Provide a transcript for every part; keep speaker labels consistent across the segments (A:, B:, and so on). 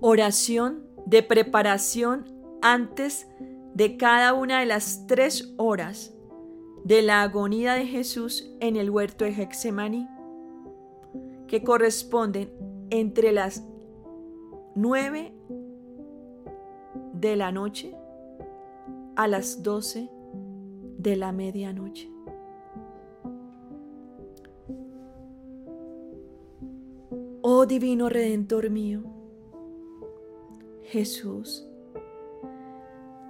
A: Oración de preparación antes de cada una de las tres horas de la agonía de Jesús en el huerto de Hexemaní, que corresponden entre las nueve de la noche a las doce de la medianoche. Oh divino Redentor mío, Jesús,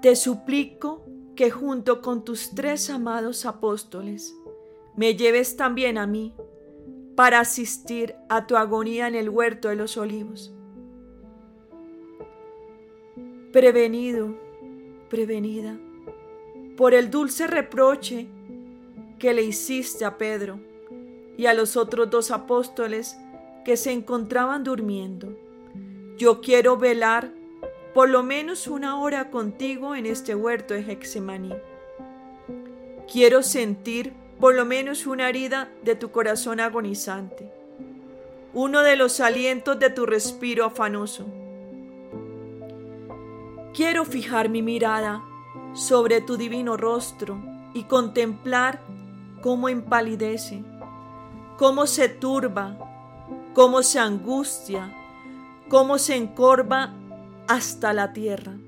A: te suplico que junto con tus tres amados apóstoles me lleves también a mí para asistir a tu agonía en el huerto de los olivos. Prevenido, prevenida, por el dulce reproche que le hiciste a Pedro y a los otros dos apóstoles que se encontraban durmiendo. Yo quiero velar por lo menos una hora contigo en este huerto de Hexemaní. Quiero sentir por lo menos una herida de tu corazón agonizante, uno de los alientos de tu respiro afanoso. Quiero fijar mi mirada sobre tu divino rostro y contemplar cómo empalidece, cómo se turba, cómo se angustia, cómo se encorva hasta la tierra.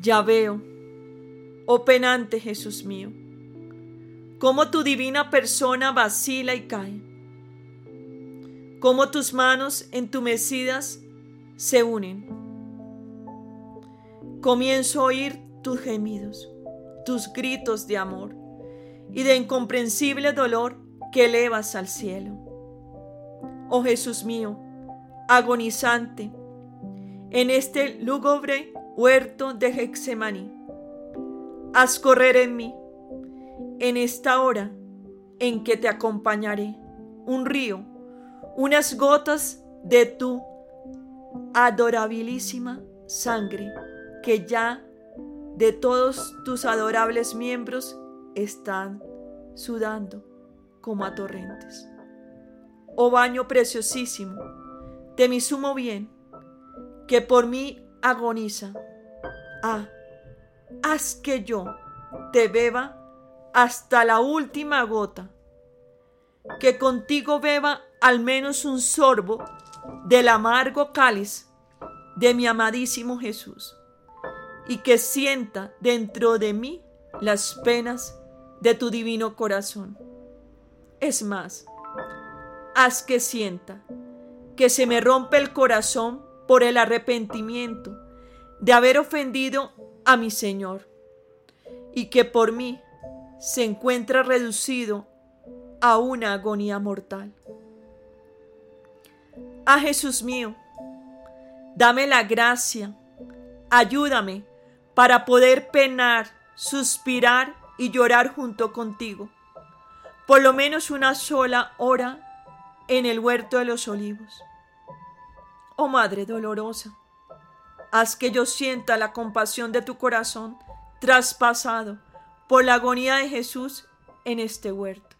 A: Ya veo, oh penante Jesús mío, cómo tu divina persona vacila y cae, cómo tus manos entumecidas se unen. Comienzo a oír tus gemidos, tus gritos de amor y de incomprensible dolor que elevas al cielo. Oh Jesús mío, agonizante, en este lúgubre huerto de Hexemaní. Haz correr en mí, en esta hora en que te acompañaré, un río, unas gotas de tu adorabilísima sangre que ya de todos tus adorables miembros están sudando como a torrentes. Oh baño preciosísimo de mi sumo bien, que por mí agoniza. Ah, haz que yo te beba hasta la última gota, que contigo beba al menos un sorbo del amargo cáliz de mi amadísimo Jesús, y que sienta dentro de mí las penas de tu divino corazón. Es más, haz que sienta que se me rompe el corazón por el arrepentimiento de haber ofendido a mi Señor y que por mí se encuentra reducido a una agonía mortal. Ah Jesús mío, dame la gracia, ayúdame para poder penar, suspirar y llorar junto contigo, por lo menos una sola hora en el huerto de los olivos. Oh Madre dolorosa, haz que yo sienta la compasión de tu corazón traspasado por la agonía de Jesús en este huerto.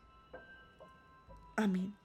A: Amén.